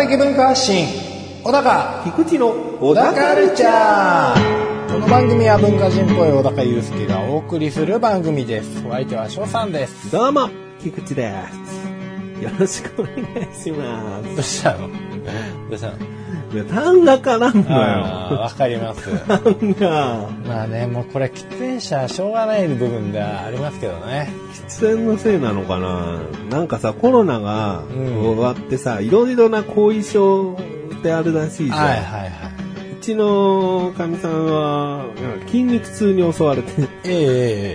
小高的文化発信小高菊池の小高カルチャー。この番組は文化人っぽい小高祐介がお送りする番組です。お相手は翔さんです。どうも、菊池です。よろしくお願いしまどうしたの？どうしたの？単が絡むのよ。わかります。単が。まあねもうこれ喫煙者はしょうがない部分ではありますけどね。喫煙のせいなのかな。なんかさ、コロナがうん。終わってさ、いろいろな後遺症ってあるらしいじゃん。はいはいはい。うちのかみさんは、筋肉痛に襲われて、えええ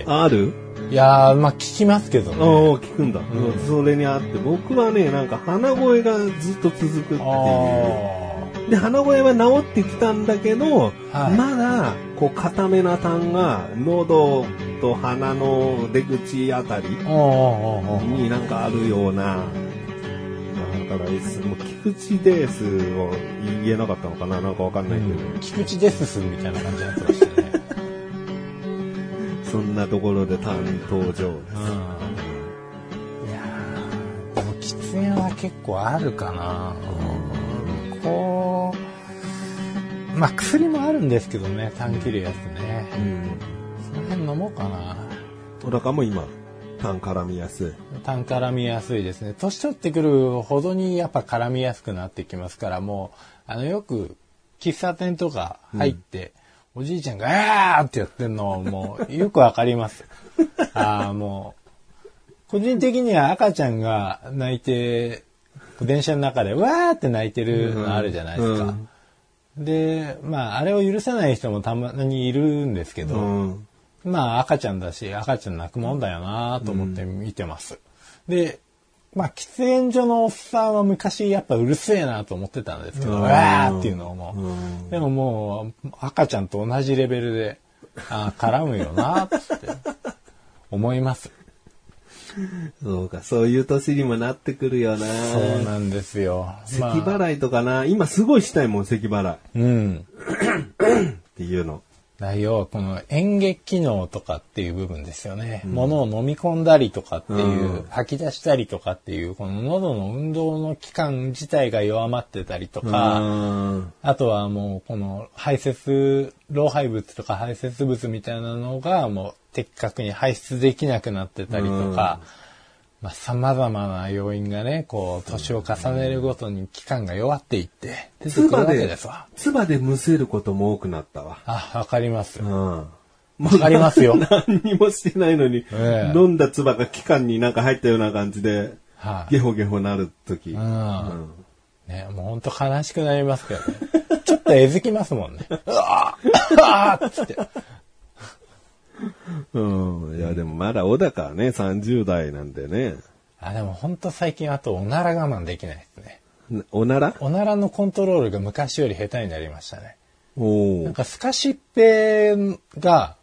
え。ある？いやーまあ聞きますけどね。ああ、聞くんだ、それにあって、僕はね、なんか鼻声がずっと続くっていう。あで、鼻声は治ってきたんだけど、はい。まだ、こう、固めな痰が、喉と鼻の出口あたりになんかあるような、だからもう菊池ですを言えなかったのかななんかわかんないけど、菊池ですすみたいな感じになってましたねそんなところで痰登場。うんいやーでも喫煙は結構あるかな、こうまあ薬もあるんですけどね痰切るやつねうん。その辺飲もうかな小高も今、痰絡みやすい。痰絡みやすいですね年取ってくるほどにやっぱ絡みやすくなってきますからもうあのよく喫茶店とか入って、おじいちゃんが「あー!」ってやってんのもうよくわかりますああもう個人的には赤ちゃんが泣いて電車の中でわーって泣いてるのあるじゃないですか、でまああれを許せない人もたまにいるんですけど、うん。まあ赤ちゃんだし赤ちゃん泣くもんだよなと思って見てます。で、まあ喫煙所のおっさんは昔やっぱうるせえなと思ってたんですけど、うわーっていうのをもう。でももう赤ちゃんと同じレベルで、あー絡むよなって思います。そうか、そういう年にもなってくるよな。そうなんですよ。咳まあ払いとかな、今すごいしたいもん、咳払い。うん。っていうの。内容はこの演劇機能とかっていう部分ですよね。物を飲み込んだりとかっていう、うん。吐き出したりとかっていう、この喉の運動の期間自体が弱まってたりとか、うん。あとはもうこの排泄、老廃物とか排泄物みたいなのがもう的確に排出できなくなってたりとか、まあ様々な要因がね、こう年を重ねるごとに期間が弱っていって出てくるわけ唾でですわ。、唾でむせることも多くなったわ。あ、わかります。うん。わかりますよ。何にもしてないのに、ええ飲んだ唾が気管になんか入ったような感じで、はい、ゲホゲホなるとき。うん。ね、もうほんと悲しくなりますけどね。ちょっとえずきますもんね。うわーうわーっつって。うん。いや、でもまだ小高はね、30代なんでね。あ、でもほんと最近あとおなら我慢できないですね。おなら？おならのコントロールが昔より下手になりましたね。おーなんかスカシッペが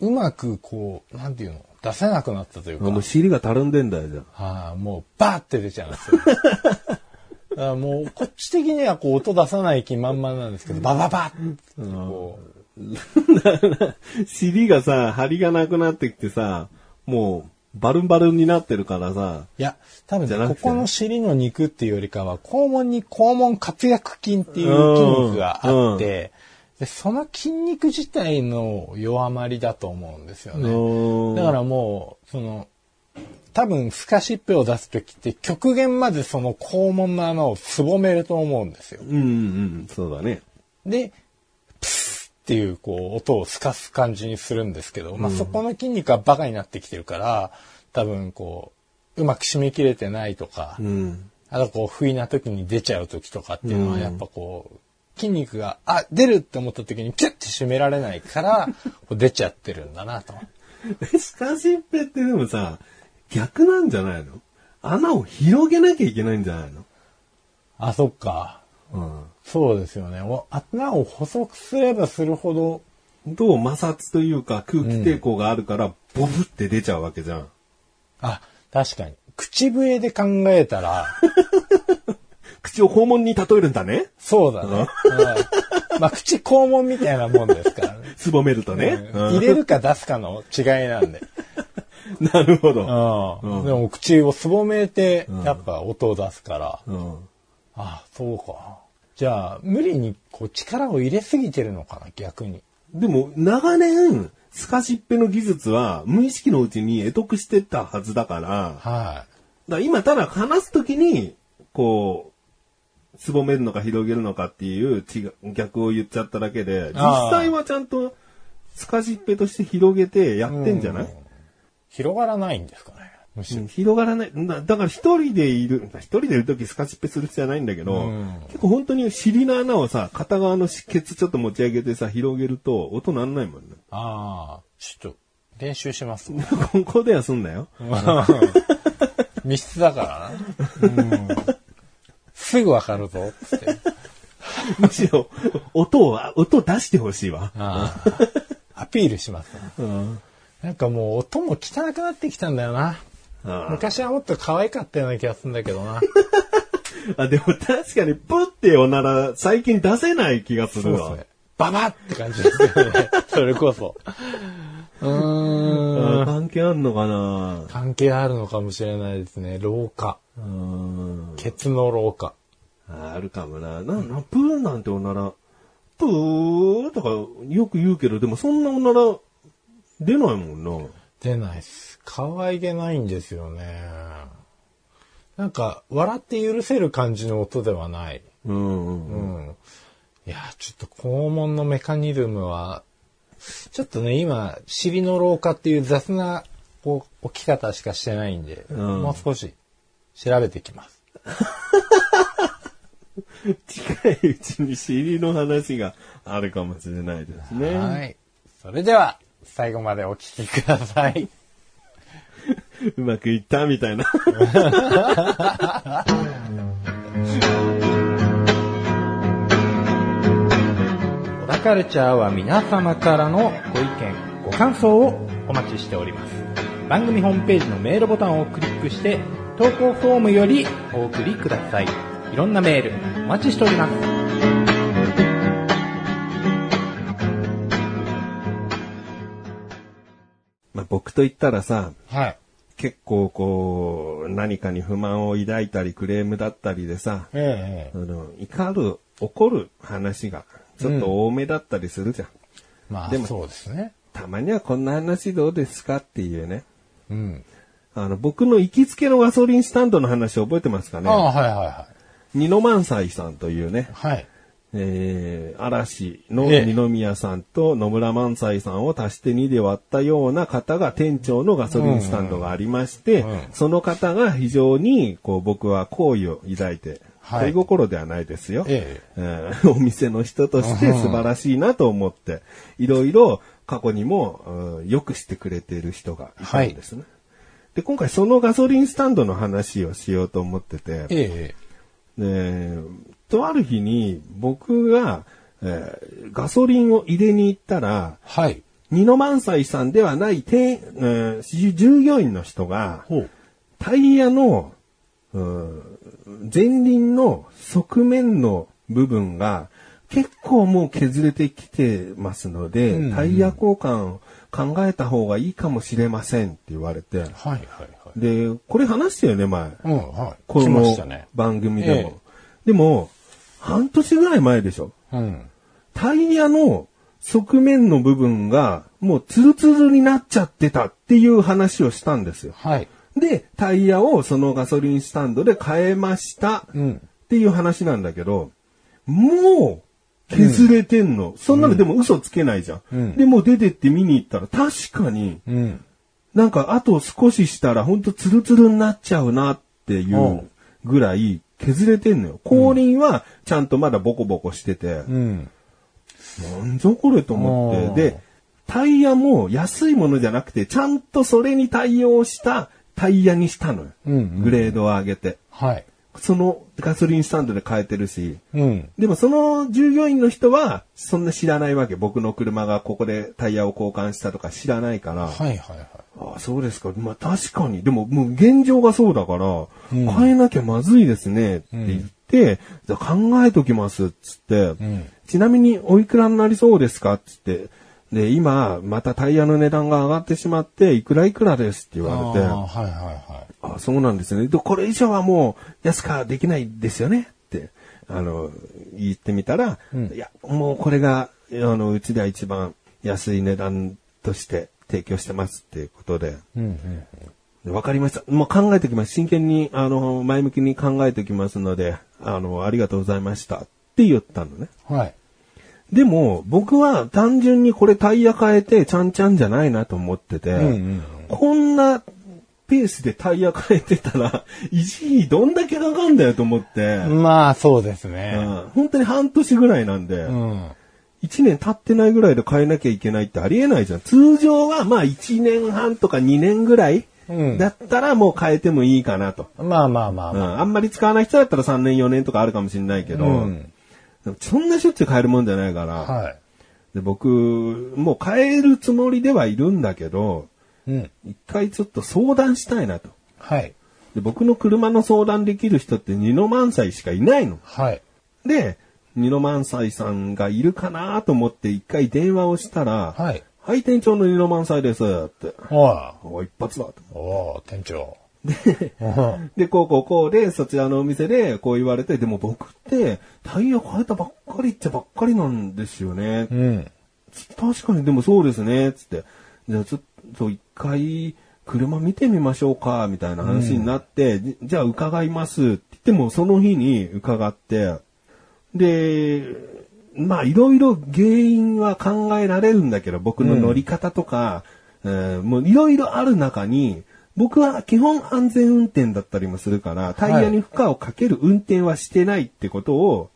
うまくこう、なんていうの、出せなくなったというか。あもう尻がたるんでんだよ、じゃあ。はあ、もうバーって出ちゃうんですよ。だからもうこっち的にはこう音出さない気満々なんですけど、バババッってこう、尻がさ、張りがなくなってきてさ、もう、バルンバルンになってるからさ、いや、多分ね、じゃなくてここの尻の肉っていうよりかは、肛門に肛門活躍筋っていう筋肉があって、でその筋肉自体の弱まりだと思うんですよね。うんだからもう、その、多分、スカシッペを出すときって極限までその肛門の穴をすぼめると思うんですよ。うんうん、そうだね。で、っていうこう音をすかす感じにするんですけど、まあそこの筋肉がバカになってきてるから、多分こう、うまく締め切れてないとか、うん。あとこう不意な時に出ちゃう時とかっていうのはやっぱこう、筋肉が、あ、出るって思った時にピュッて締められないから、出ちゃってるんだなと。スカシッペってでもさ、逆なんじゃないの？穴を広げなきゃいけないんじゃないの？あ、そっか。うん。そうですよね。お穴を細くすればするほど、どう摩擦というか空気抵抗があるから、ボブって出ちゃうわけじゃん。あ、確かに。口笛で考えたら、口を肛門に例えるんだね。そうだね。うんまあ、口肛門みたいなもんですからね。すすぼめるとね。うん入れるか出すかの違いなんで。なるほど。うんでも口をすぼめて、やっぱ音を出すから、うん。あそうか。じゃあ、無理にこう力を入れすぎてるのかな、逆に。でも、長年、スカシッペの技術は無意識のうちに得得してたはずだから、はだから今ただ話すときに、こう、すぼめるのか広げるのかっていう逆を言っちゃっただけで、実際はちゃんとスカシッペとして広げてやってんじゃない、い。広がらないんですかね。むしろ。うん広がらない。だだから一人でいる、一人でいるときスカシッペする必要はないんだけど、うん結構本当に尻の穴をさ、片側のケツちょっと持ち上げてさ、広げると音なんないもんね。ああ、ちょっと、練習します。ここではすんなよ。密室だからな。うんすぐわかるぞ、つって。むしろ、音を、音出してほしいわ。アピールします、うんなんかもう音も汚くなってきたんだよな。あ昔はもっと可愛かったような気がするんだけどな。あ、でも確かに、プっておなら、最近出せない気がするわ。そうですね。ババって感じですよね。それこそ。うーん。あ関係あんのかな？関係あるのかもしれないですね。老化。うん。ケツの老化。ああるかもな。な、な、プーなんておなら、プーとかよく言うけど、でもそんなおなら出ないもんな。出ないっす。可愛げないんですよね。なんか、笑って許せる感じの音ではない。うんうん。うん。いや、ちょっと肛門のメカニズムは、ちょっとね、今、尻の老化っていう雑なこう置き方しかしてないんで、うんもう少し調べてきます。近いうちに尻の話があるかもしれないですね。はい。それでは、最後までお聞きください。うまくいった？みたいな。小田カルチャーは皆様からのご意見、ご感想をお待ちしております。番組ホームページのメールボタンをクリックして、投稿フォームよりお送りください。いろんなメールお待ちしております。まあ、僕と言ったらさ、はい。結構こう、何かに不満を抱いたりクレームだったりでさ、ええあの、怒る、怒る話がちょっと多めだったりするじゃん。まあ、でもそうですね。たまにはこんな話どうですかっていうね。うん。あの、僕の行きつけのガソリンスタンドの話覚えてますかね？ああ、はいはいはい。二野万斎さんというね、はい。えー、嵐のええ。二宮さんと野村萬斎さんを足して2で割ったような方が店長のガソリンスタンドがありまして、うん。うんその方が非常に、こう、僕は好意を抱いて、はい。恋心ではないですよ。ええ。ー お店の人として素晴らしいなと思って、いろいろ過去にも、うんよくしてくれている人がいたんですね。で、今回そのガソリンスタンドの話をしようと思ってて、ええ。でとある日に僕が、えーガソリンを入れに行ったら、はい。二野万斎さんではない店、えー従従業員の人が、ほう。タイヤの、うん前輪の側面の部分が結構もう削れてきてますので、うんうんタイヤ交換を考えた方がいいかもしれませんって言われて、はいはいはい。で、これ話したよね、前。うん、はい。このしたね。番組でも。ええでも、半年ぐらい前でしょ。うん。タイヤの側面の部分がもうツルツルになっちゃってたっていう話をしたんですよ。はい。で、タイヤをそのガソリンスタンドで変えましたうん。っていう話なんだけど、もう削れてんの。そんなのでも嘘つけないじゃん。うんで、もう出てって見に行ったら確かにうん。なんかあと少ししたらほんとツルツルになっちゃうなっていうぐらい削れてんのよ。後輪はちゃんとまだボコボコしてて、うん。なんじゃこれと思って。で、タイヤも安いものじゃなくて、ちゃんとそれに対応したタイヤにしたのよ。うんうんグレードを上げて。はい。そのガソリンスタンドで買えてるし。うん。でもその従業員の人は、そんな知らないわけ。僕の車がここでタイヤを交換したとか知らないから。はいはいはい。ああ、そうですか。まあ確かに。でももう現状がそうだから、うん変えなきゃまずいですねって言って、じゃあ考えときますっつって、んちなみにおいくらになりそうですか？っつって、で、今、またタイヤの値段が上がってしまって、いくらいくらですって言われて、あーはいはいはい。あ、そうなんですね。で、これ以上はもう安くはできないですよねって、あの、言ってみたら、いや、もうこれが、あの、うちでは一番安い値段として提供してますっていうことで、うんうん。でわかりました。もう考えておきます。真剣に、あの、前向きに考えておきますので、あの、ありがとうございましたって言ったのね。はい。でも、僕は単純にこれタイヤ変えてちゃんちゃんじゃないなと思ってて、んうんこんなペースでタイヤ変えてたら、維持費どんだけかかんだよと思って、まあ、そうですうね。ん本当に半年ぐらいなんで、うん。1年経ってないぐらいで変えなきゃいけないってありえないじゃん。通常はまあ1年半とか2年ぐらいうんだったらもう変えてもいいかなと。まあまあまあうん、まあんまり使わない人だったら3年4年とかあるかもしれないけど、うそんなしょっちゅう変えるもんじゃないから、あ。はい。で僕、もう変えるつもりではいるんだけど、うん。一回ちょっと相談したいなと。はい。で僕の車の相談できる人って二の万歳しかいないの。はい。で、二の万歳さんがいるかなと思って一回電話をしたら、はい。はい、店長の二の万歳ですって。おい。お一発だと。おー店長。で、こうこうこうで、そちらのお店でこう言われて、でも僕ってタイヤ変えたばっかりっちゃばっかりなんですよね。うん。確かにでもそうですね、つって。じゃあちょっと一回車見てみましょうか、みたいな話になって、じじゃあ伺いますって言ってもその日に伺って、で、まあいろいろ原因は考えられるんだけど、僕の乗り方とか、えーもういろいろある中に、僕は基本安全運転だったりもするから、タイヤに負荷をかける運転はしてないってことを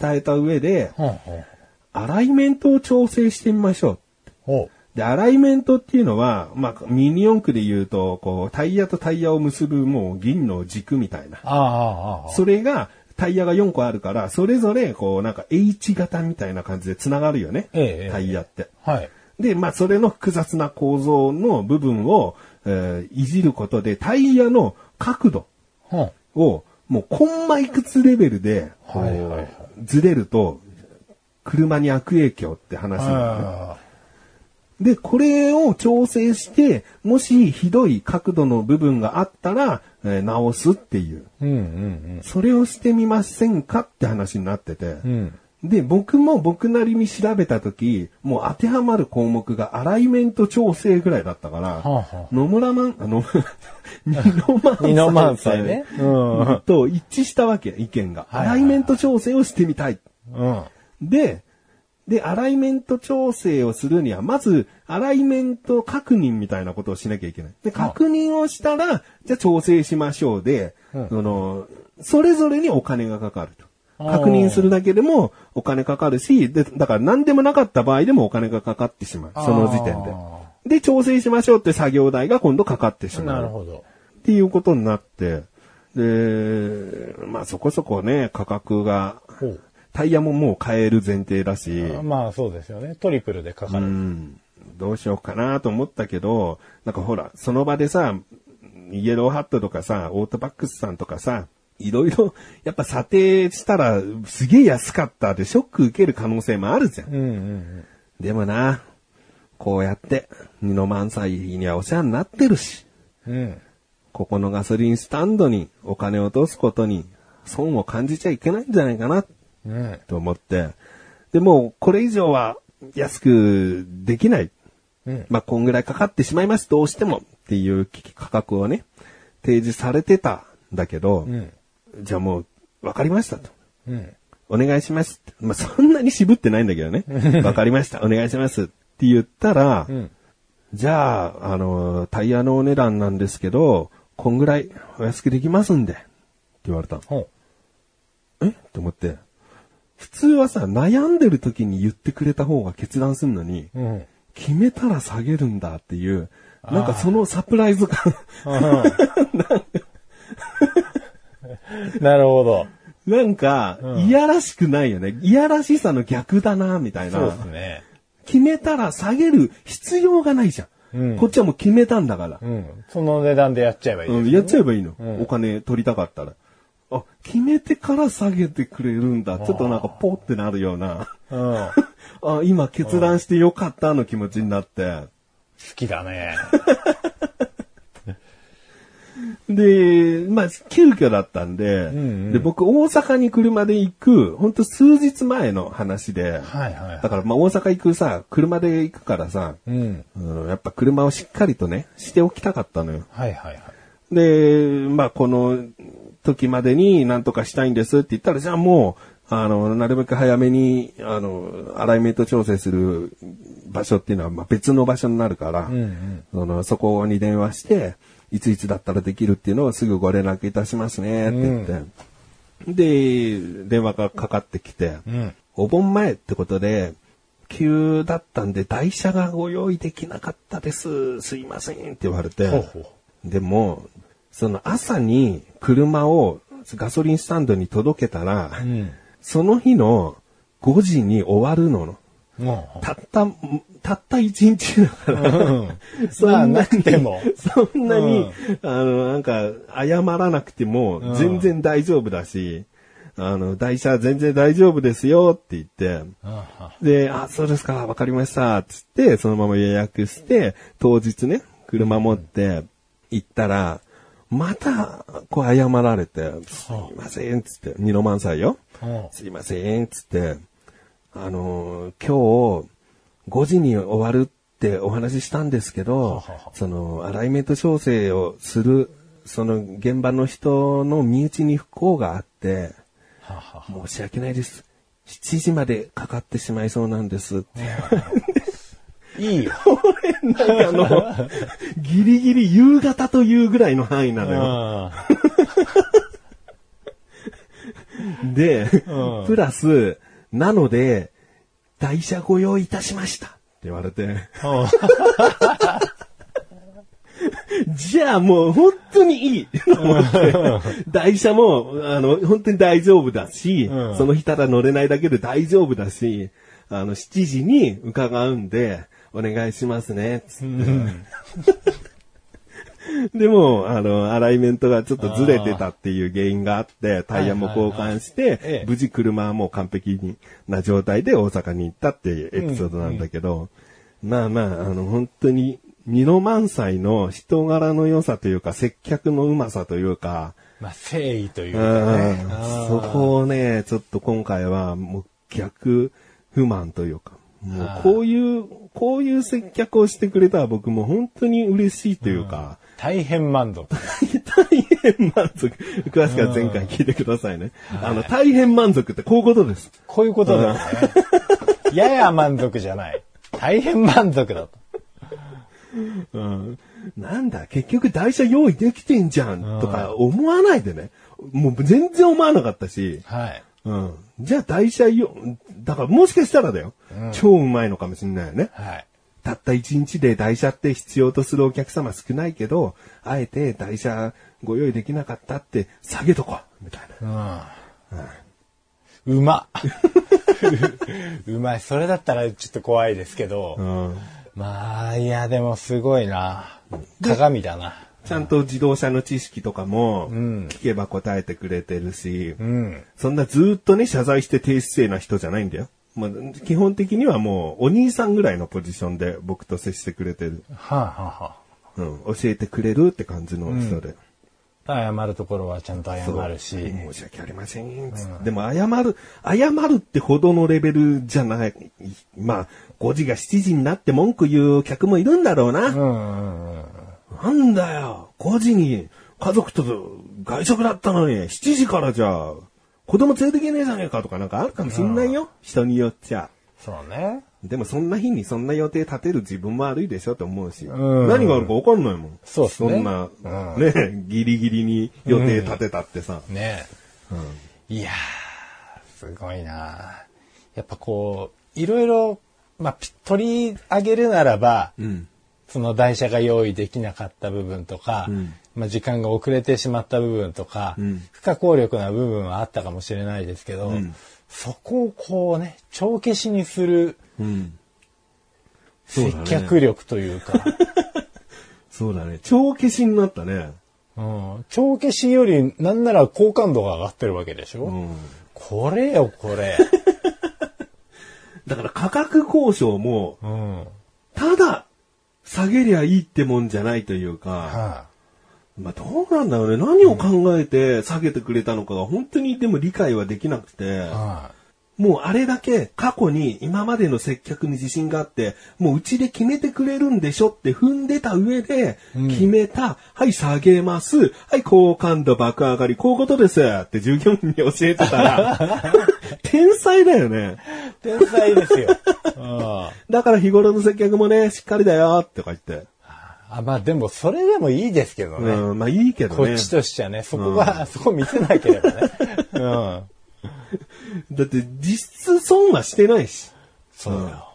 伝えた上で、ほんほん。アライメントを調整してみましょう。ほで、アライメントっていうのは、まあ、ミニ四駆で言うと、こう、タイヤとタイヤを結ぶもう銀の軸みたいな。ああ、ああ、ああ。それが、タイヤが4個あるから、それぞれ、こう、なんか H 型みたいな感じで繋がるよね。ええタイヤって。はい。で、まあ、それの複雑な構造の部分を、えーいじることで、タイヤの角度。を、もう、コンマいくつレベルで、ずれると、車に悪影響って話なのね。あで、これを調整して、もしひどい角度の部分があったら、えー直すっていう。ーうんうんそれをしてみませんかって話になってて。うん。うん。で、僕も僕なりに調べたとき、もう当てはまる項目がアライメント調整ぐらいだったから、はあはあ野村マン、あ の、二の万歳二の万歳ねうんと一致したわけ、意見が。アライメント調整をしてみたい。うん。で、で、アライメント調整をするには、まず、アライメント確認みたいなことをしなきゃいけない。で、確認をしたら、じゃあ調整しましょうで、うんその、それぞれにお金がかかると。確認するだけでもお金かかるし、で、だから何でもなかった場合でもお金がかかってしまう。その時点であ。で、調整しましょうって作業代が今度かかってしまう。なるほど。っていうことになって、で、まあそこそこね、価格が。タイヤももう買える前提だし、まあそうですよね。トリプルでかかうる。ん、どうしようかなと思ったけど、なんかほら、その場でさ、イエローハットとかさ、オートバックスさんとかさ、いろいろ、やっぱ査定したら、すげえ安かったでショック受ける可能性もあるじゃん。うんうんでもな、こうやって、二の万歳にはお世話になってるし、うん。うん。ここのガソリンスタンドにお金を落とすことに損を感じちゃいけないんじゃないかなうん。と思って、でもうこれ以上は安くできない。うん。まあ、こんぐらいかかってしまいます、どうしてもっていう価格をね、提示されてたんだけど、うん。じゃあもう、わかりましたと。うん。お願いします。まあ、そんなに渋ってないんだけどね。わかりました、お願いしますって言ったら、うん。じゃあ、あの、タイヤのお値段なんですけど、こんぐらいお安くできますんで、って言われたえ？って思って。普通はさ、悩んでる時に言ってくれた方が決断するのに、う。うん。決めたら下げるんだっていう、なんかそのサプライズ感。なるほど。なんか、いやらしくないよね。いやらしさの逆だな、みたいそうな。ですね。決めたら下げる必要がないじゃん。うんこっちはもう決めたんだから。うん。その値段でやっちゃえばいいですうん。やっちゃえばいいの。うんお金取りたかったら。あ、決めてから下げてくれるんだ。ちょっとなんかポってなるような。うん。あ、今決断してよかったの気持ちになって。好きだね。で、まあ、急遽だったんで、で、僕大阪に車で行く、ほんと数日前の話で、はいはいはいだからまあ大阪行くさ、車で行くからさ、うん。うんやっぱ車をしっかりとね、しておきたかったのよ。はいはいはい。で、まあこの時までに何とかしたいんですって言ったら、じゃあもう、あの、なるべく早めに、あの、アライメント調整する場所っていうのは、まあ別の場所になるから、そのそこに電話して、いついつだったらできるっていうのをすぐご連絡いたしますねって言って、で、電話がかかってきて、ん。お盆前ってことで、急だったんで台車がご用意できなかったです。すいませんって言われて、ほうほう。でも、その朝に車をガソリンスタンドに届けたら、ん。その日の5時に終わるの。もたった、たった1日だから、う。まあ、なくても。そんなに、あの、なんか、謝らなくても、全然大丈夫だし、あの、台車全然大丈夫ですよって言って、あで、あ、そうですか、わかりました、つって、そのまま予約して、当日ね、車持って行ったら、また、こう謝られて、すいません、つって、二の満載よ。うん。すいません、つって、あのー今日、5時に終わるってお話ししたんですけど、その、アライメント調整をする、その現場の人の身内に不幸があって、申し訳ないです。7時までかかってしまいそうなんですって。いいよ。なんかあの、ギリギリ夕方というぐらいの範囲なのよ。で、うんプラス、なので、台車ご用意いたしました。って言われて、じゃあもう本当にいい。と思って。台車も、あの、本当に大丈夫だし、うん。その日ただ乗れないだけで大丈夫だし、あの、7時に伺うんで、お願いしますね、つって。でも、あの、アライメントがちょっとずれてたっていう原因があって、タイヤも交換しええて、無事車はもう完璧な状態で大阪に行ったっていうエピソードなんだけど、まあまあ、あの、本当に、ミノ満載の人柄の良さというか、接客のうまさというか、まあ、誠意といううかね。んそこをね、ちょっと今回はもう逆不満というか、もうこういう、こういう接客をしてくれたら僕も本当に嬉しいというか、大変満足。大変満足。詳しくは前回聞いてくださいね。あの、大変満足ってこういうことです。こういうことだよね。やや満足じゃない。大変満足だと。うん。なんだ、結局台車用意できてんじゃんとか思わないでね。もう全然思わなかったし、はい。うん。じゃあ台車用、だからもしかしたらだよ。超うまいのかもしれないよね。はい。たった一日で台車って必要とするお客様少ないけど、あえて台車ご用意できなかったって下げとこうみたいな。うま。うまい。それだったらちょっと怖いですけど。うん。まあ、いや、でもすごいな。鏡だな。ちゃんと自動車の知識とかも、ん聞けば答えてくれてるし、うん。そんなずーっとね、謝罪して低姿勢な人じゃないんだよ。まあ、基本的にはもう、お兄さんぐらいのポジションで僕と接してくれてる。はあ、はあはうん。教えてくれるって感じの人で。あ、謝るところはちゃんと謝るし。申し訳ありません。つってでも謝る、謝るってほどのレベルじゃない。まあ、5時が7時になって文句言う客もいるんだろうな。うんうんうん。なんだよ、5時に家族と外食だったのに、7時からじゃあ、子供連れてけねえじゃねえかとかなんかあるかもしんないよ。人によっちゃ。そうね。でもそんな日にそんな予定立てる自分も悪いでしょと思うし。うん何があるか分かんないもん。そうっすねそんな、うんね、ギリギリに予定立てたってさ。ねいやー、すごいなやっぱこう、いろいろ、まあ、ピ取り上げるならば、うん。その台車が用意できなかった部分とか、んまあ、時間が遅れてしまった部分とか、ん不可抗力な部分はあったかもしれないですけど、んそこをこうね、帳消しにするうん。接客力というか、そうだね。超消しになったね。うん、帳消しよりなんなら好感度が上がってるわけでしょ、うん。これよ、これ。だから価格交渉も、うん。ただ、下げりゃいいってもんじゃないというか、はまあどうなんだろうね。何を考えて下げてくれたのかが本当にでも理解はできなくてい。、はもうあれだけ過去に今までの接客に自信があって、もううちで決めてくれるんでしょって踏んでた上で、決めた、はい下げます、はい好感度爆上がり、こういうことですって従業員に教えてたら、天才だよね。い。天才ですよ。うん。だから日頃の接客もね、しっかりだよって言って。あ、まあでもそれでもいいですけどね。うん、まあいいけどね。こっちとしてはね、そこが、そこ見せなければね。うん。だって実質損はしてないし。そうよ。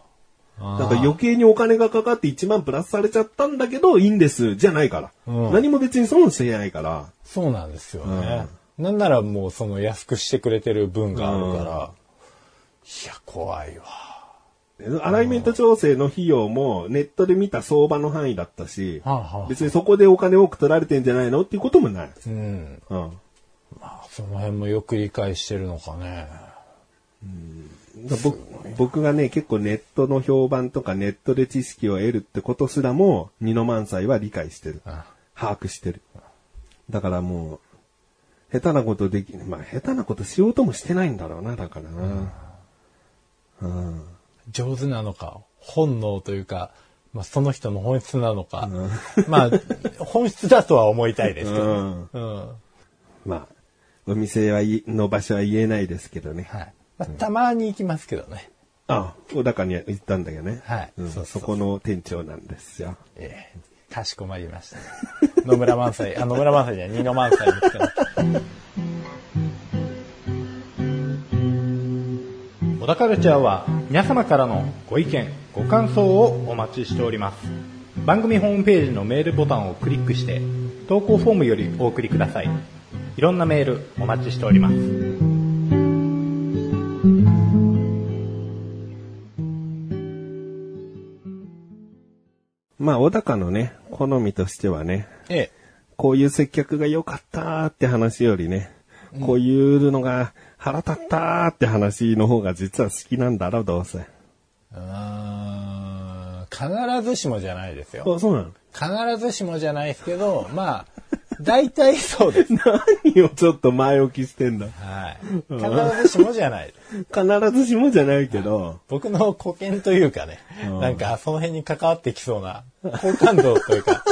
なんか余計にお金がかかって1万プラスされちゃったんだけど、いいんです、じゃないから。うん何も別に損してないから。そうなんですよね。なんならもうその安くしてくれてる分があるから、いや、怖いわ。アライメント調整の費用もネットで見た相場の範囲だったし、はあはあ別にそこでお金多く取られてんじゃないのっていうこともない。うん。うん。その辺もよく理解してるのかね。だ僕僕がね、結構ネットの評判とかネットで知識を得るってことすらも、二の満載は理解してる。あ把握してる。だからもう、下手なことでき、まあ下手なことしようともしてないんだろうな、だからな。うん。上手なのか、本能というか、まあ、その人の本質なのか、まあ、本質だとは思いたいですけど。うん。うん。まあ、お店はいの場所は言えないですけどね。はい。まあ、たまに行きますけどね。あ、小高に言ったんだけどね。はいうんそうそこの店長なんですよ。ええかしこまりました。野村萬斎、あ、野村萬斎じゃない、二の萬斎ですけど。田カルチャーは皆様からのご意見、ご感想をお待ちしております。番組ホームページのメールボタンをクリックして、投稿フォームよりお送りください。いろんなメールお待ちしております。まあ、小高のね、好みとしてはね、ええ。こういう接客が良かったって話よりね、こういうのが腹立ったって話の方が実は好きなんだろう、どうせ。うーん必ずしもじゃないですよ。あ、そうなの？必ずしもじゃないですけど、まあ、大体そうです。何をちょっと前置きしてんだ？はい。必ずしもじゃない。必ずしもじゃないけど、僕の古見というかね、なんかその辺に関わってきそうな、好感度というか、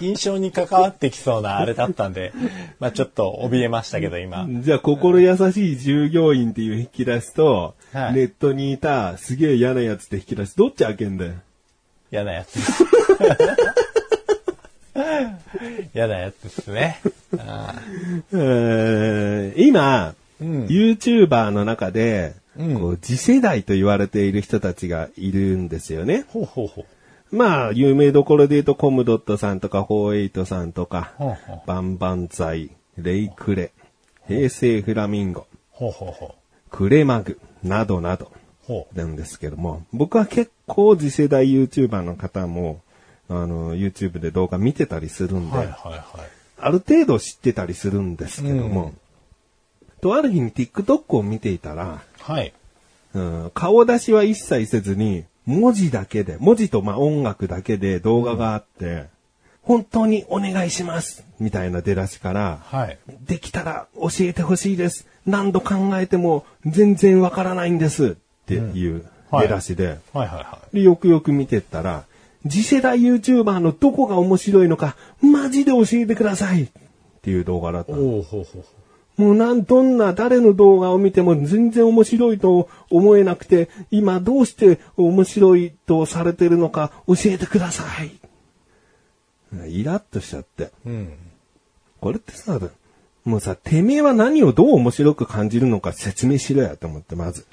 印象に関わってきそうなあれだったんで、まあちょっと怯えましたけど今。じゃあ心優しい従業員っていう引き出しと、はいネットにいたすげえ嫌なやつって引き出し、どっち開けんだよ。嫌なやつ。嫌なやつですね。今、ん YouTuber の中で、うんこう次世代と言われている人たちがいるんですよね。ほうほうほう。まあ、有名どころで言うと、コムドットさんとか、フォーエイトさんとか、ほうほうバンバンザイ、レイクレ、平成フラミンゴ、ほうほうほクレマグ、などなど。なんですけども、僕は結構次世代 YouTuber の方も、あの、YouTube で動画見てたりするんで、はいはいはい。ある程度知ってたりするんですけども、とある日に TikTok を見ていたら、はい。うん、顔出しは一切せずに、文字だけで、文字とまあ音楽だけで動画があって、本当にお願いしますみたいな出だしから、はい。できたら教えてほしいです。何度考えても全然わからないんですっていうはい出だしで、はいはいはでよくよく見てったら、次世代 YouTuber のどこが面白いのか、マジで教えてくださいっていう動画だった。おおほうほうほう。もうなん、どんな誰の動画を見ても全然面白いと思えなくて、今どうして面白いとされてるのか教えてください。イラッとしちゃって。うん。これってさ、もうさ、てめえは何をどう面白く感じるのか説明しろやと思って、まず。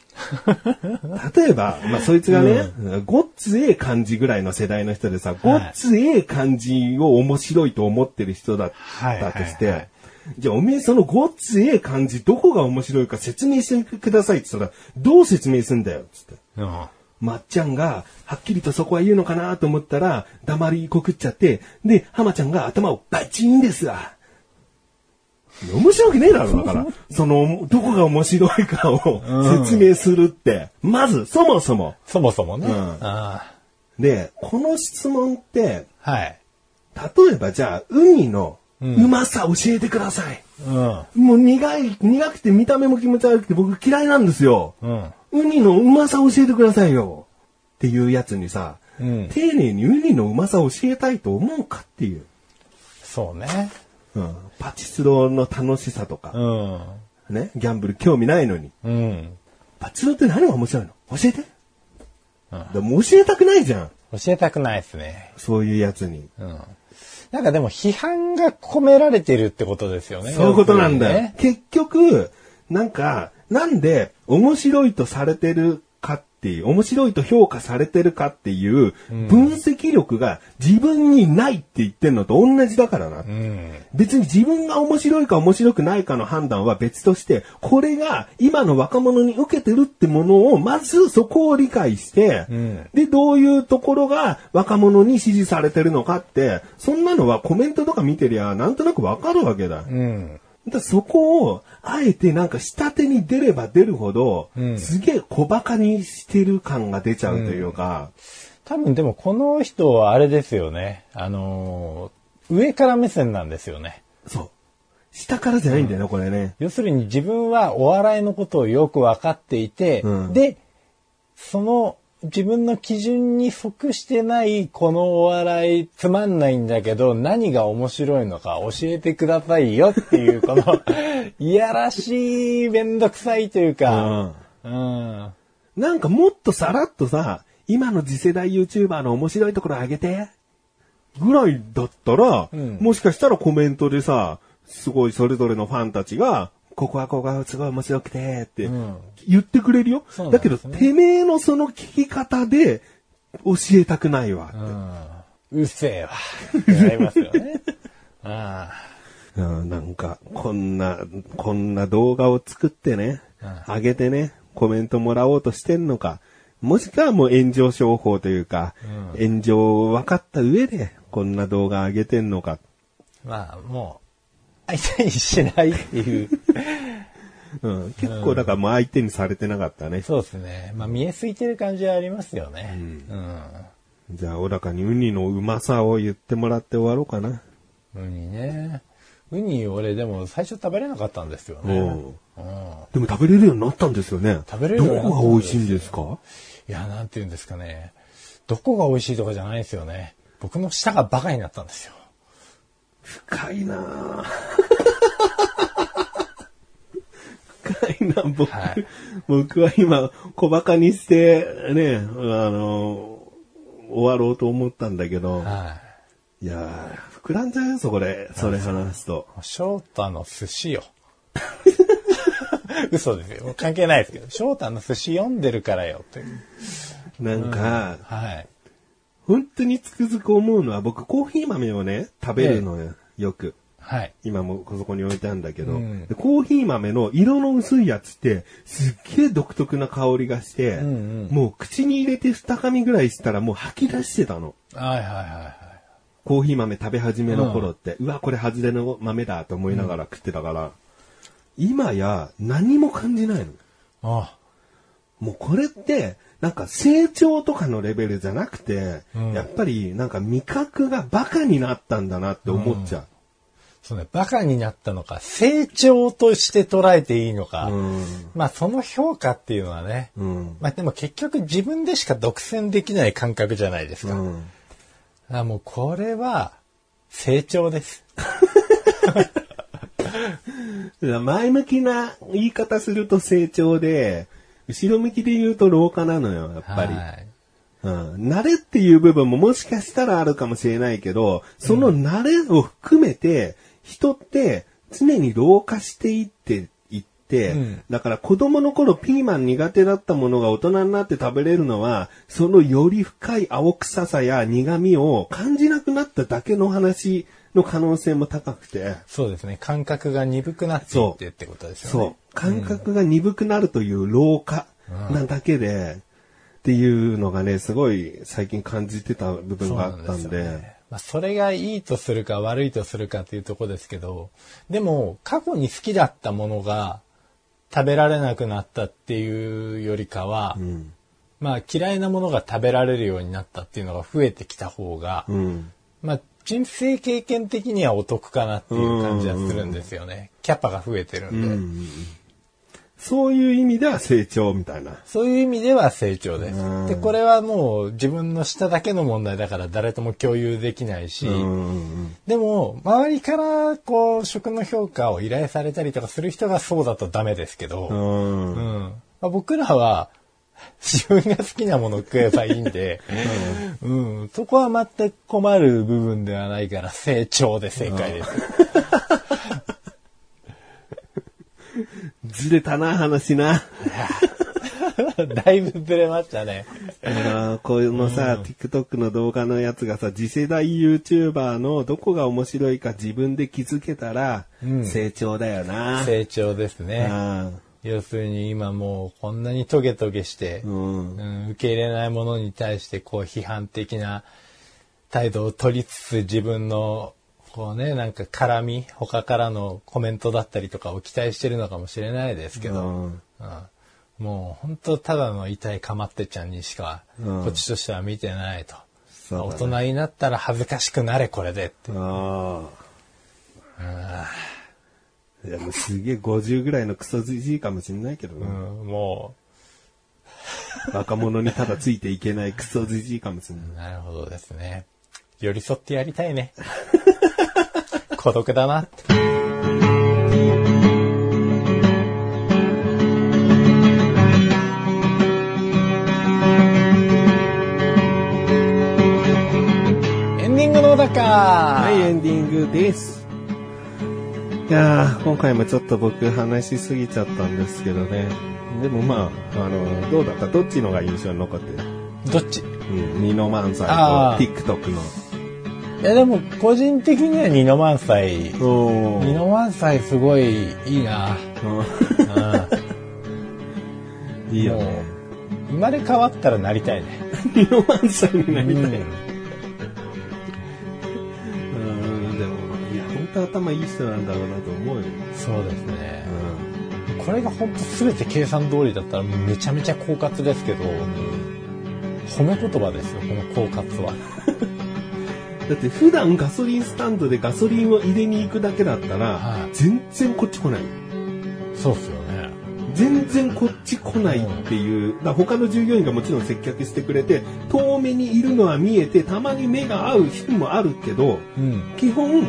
例えば、まあ、そいつがね、ごっつええ感じぐらいの世代の人でさ、ごっつええ感じを面白いと思ってる人だったとして、はいはいはい じゃあおめえそのごっつええ感じどこが面白いか説明してくださいって言ったら、どう説明すんだよ、つって。うん。まっちゃんが、はっきりとそこは言うのかなと思ったら、黙りこくっちゃって、で、浜ちゃんが頭をバチンですわ。面白くねえだろ、だから。その、どこが面白いかを説明するって、まず、そもそも。そもそもね。うんあで、この質問って、あはい。例えばじゃあ、ウニのうまさ教えてください。うん。もう苦い、苦くて見た目も気持ち悪くて僕嫌いなんですよ。うん。ウニのうまさ教えてくださいよ。っていうやつにさ、うん丁寧にウニのうまさ教えたいと思うかっていう。そうね。うん、パチスロの楽しさとか、うん。ね、ギャンブル興味ないのに。うん。パチスロって何が面白いの？教えて。でも教えたくないじゃん。教えたくないですね。そういうやつに。うん。なんかでも批判が込められてるってことですよね。そういうことなんだよ。要する結局、なんか、なんで面白いとされてるかっていう、面白いと評価されてるかっていう分析力が自分にないって言ってんのと同じだからな。にね。別に自分が面白いか面白くないかの判断は別として、これが今の若者に受けてるってものを、まずそこを理解して、んで、どういうところが若者に支持されてるのかって、そんなのはコメントとか見てりゃ、なんとなくわかるわけだ。うん。うん。だそこを、あえてなんか下手に出れば出るほど、うんすげえ小馬鹿にしてる感が出ちゃうというか、多分でもこの人はあれですよね。あのー上から目線なんですよね。そう。下からじゃないんだよね、これね。要するに自分はお笑いのことをよく分かっていて、うんで、その自分の基準に即してないこのお笑いつまんないんだけど何が面白いのか教えてくださいよっていうこの いやらしいめんどくさいというか、うん。なんかもっとさらっとさ、今の次世代 YouTuber の面白いところあげて。ぐらいだったら、んもしかしたらコメントでさ、すごいそれぞれのファンたちが、ここはここがすごい面白くて、ってん言ってくれるよ？そうなんだけど、てめえのその聞き方で教えたくないわ。うん。うっせえわ。ってなりますよね。あうんなんか、こんな、こんな動画を作ってね、う上げてね、コメントもらおうとしてんのか、もしくはもう炎上商法というか、炎上を分かった上で、こんな動画上げてんのか。まあ、もう、相手にしないっていう。うん、結構だからもう相手にされてなかったね。そうですね。まあ、見えすぎてる感じはありますよね。うん。じゃあ、小高にウニのうまさを言ってもらって終わろうかな。ウニね。ウニ、俺でも最初食べれなかったんですよね。うんうん。でも食べれるようになったんですよね。食べれるようになったどこが美味しいんですか？いや、なんて言うんですかね。どこが美味しいとかじゃないんですよね。僕の舌がバカになったんですよ。深いなぁ深いな僕、はい僕は今、小馬鹿にして、ね、あの、終わろうと思ったんだけど、はいやー膨らんじゃうよ、そこで、それ話すと。い。翔太の寿司よ。嘘ですよ。関係ないですけど。翔太の寿司読んでるからよっていう。なんか、はい。本当につくづく思うのは、僕、コーヒー豆をね、食べるのよ、よく。はい。今もそこに置いてあるんだけど、うんでコーヒー豆の色の薄いやつって、すっげえ独特な香りがして、んうんもう口に入れて二噛みぐらいしたらもう吐き出してたの。はいはいはいはい。コーヒー豆食べ始めの頃って、うわ、これ外れの豆だと思いながら食ってたから、今や何も感じないの。あもうこれって、なんか成長とかのレベルじゃなくて、うんやっぱりなんか味覚がバカになったんだなって思っちゃそうね、バカになったのか、成長として捉えていいのか。う。うん。まあその評価っていうのはね、うん。まあでも結局自分でしか独占できない感覚じゃないですか。うん。あもうこれは成長です。前向きな言い方すると成長で、後ろ向きで言うと老化なのよ、やっぱり。はいうん、慣れっていう部分ももしかしたらあるかもしれないけど、その慣れを含めて、人って常に老化していって、いって、うんだから子供の頃ピーマン苦手だったものが大人になって食べれるのは、そのより深い青臭さや苦味を感じなくなっただけの話の可能性も高くて、そうですね。感覚が鈍くなっていってってことですよね。そう。感覚が鈍くなるという老化なだけで、っていうのがね、すごい最近感じてた部分があったんで、そねまあ、それがいいとするか悪いとするかっていうとこですけど、でも過去に好きだったものが食べられなくなったっていうよりかは、うん。まあ嫌いなものが食べられるようになったっていうのが増えてきた方が、うん。まあ人生経験的にはお得かなっていう感じはするんですよね。キャパが増えてるんで。うん。そういう意味では成長みたいな。そういう意味では成長ですうん。で、これはもう自分の下だけの問題だから誰とも共有できないし、うん。でも、周りから、こう、食の評価を依頼されたりとかする人がそうだとダメですけど、ううんん。まあ、僕らは、自分が好きなものを食えばいいんで、うん、そこは全く困る部分ではないから、成長で正解です。ずれたな、話な。だいぶずれましたね。あのこういうのさ、TikTok の動画のやつがさ、次世代 YouTuber のどこが面白いか自分で気づけたら、うん成長だよな。成長ですね。あ要するに今もうこんなにトゲトゲしてあ、うん。うん、受け入れないものに対してこう批判的な態度を取りつつ自分のこうね、なんか絡み、他からのコメントだったりとかを期待してるのかもしれないですけど、うんうんもう本当ただの痛いかまってちゃんにしか、うんこっちとしては見てないと。ね大人になったら恥ずかしくなれ、これでって。ああ。いや、もうすげえ50ぐらいのクソじじいかもしんないけどうな、ん、も 若者にただついていけないクソじじいかもしんない。う、なるほどですね。寄り添ってやりたいね。孤独だなって。エンディングのだかはい、エンディングです。いやー、今回もちょっと僕話しすぎちゃったんですけどね。でもまあ、あの、どうだった？どっちのが印象に残ってる？どっち？うん、ニノ漫才あとー TikTok の。いやでも個人的には二の万歳。お二の万歳すごいいいな。うんいいよね。生まれ変わったらなりたいね。ニノ漫才になりたい。うんうん、でも、いや、本当頭いい人なんだろうなと思うよ。そうですねう。ん。これが本当すべて計算通りだったらめちゃめちゃ狡猾ですけど、褒め言葉ですよ、この狡猾は。だって普段ガソリンスタンドでガソリンを入れに行くだけだったら、はい全然こっち来ない。そうっすよね。全然こっち来ないっていう、だ他の従業員がもちろん接客してくれて、遠目にいるのは見えて、たまに目が合う日もあるけど、うん。基本、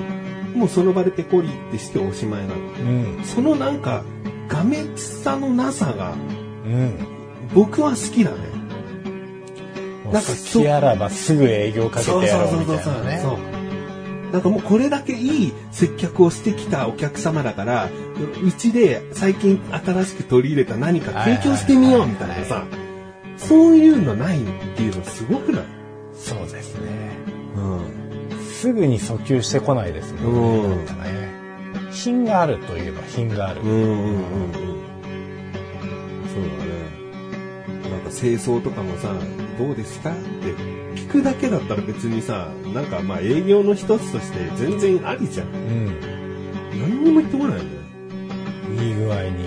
もうその場でペコリってしておしまいなの。うん。そのなんか、がめつさのなさが、うん。僕は好きだね。なんんか好きあらばすぐ営業かけてやろうみたいなね。そう。なんかもうこれだけいい接客をしてきたお客様だから、うちで最近新しく取り入れた何か提供してみようみたいなさ、そういうのないっていうのすごくない？そうですね。うん。すぐに訴求してこないですね。うんなんかね。品があるといえば品がある。うんうんうんうん。そうだね。なんか清掃とかもさ、どうですか？って聞くだけだったら別にさ、なんかまあ営業の一つとして全然ありじゃん。うん。何にも言ってこないんだよ。いい具合に。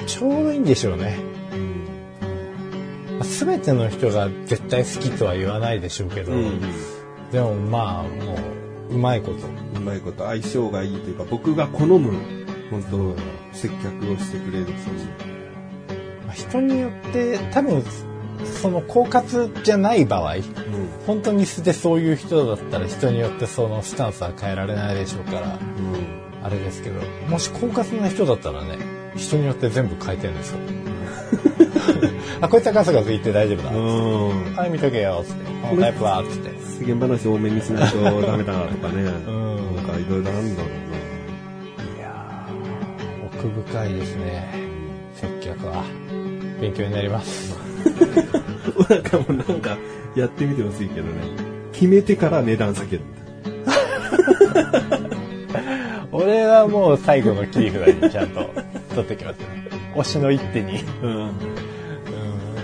うん。ちょうどいいんでしょうね。すべての人が絶対好きとは言わないでしょうけど、うん。でもまあもううまいことうまいこと相性がいいというか、僕が好む、本当接客をしてくれる人まあ人によって多分その狡猾じゃない場合うん。本当に素でそういう人だったら人によってそのスタンスは変えられないでしょうからうん。あれですけどもし狡猾な人だったらね人によって全部変えてるんですよ あこいつはガサガサ言って大丈夫だ、うん。はい見とけよっつってこのタイプはっつって多めにしないとダメだとかね。んなんかいろいろあるんだろいやー奥深いですね接客は勉強になりますうな。なんかもうなんかやってみてほしいけどね。決めてから値段下げる。俺はもう最後の切り札にちゃんと取ってきますね推しの一手にうん。うん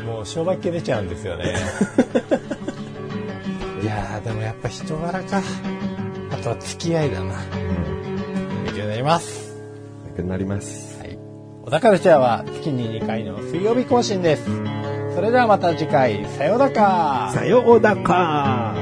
もう商売系出ちゃうんですよね いやー、でもやっぱ人柄か。あとは付き合いだな。勉強になります。勉強になります。はい。小田カルチャーは月に2回の水曜日更新です。それではまた次回、さようだかさようだか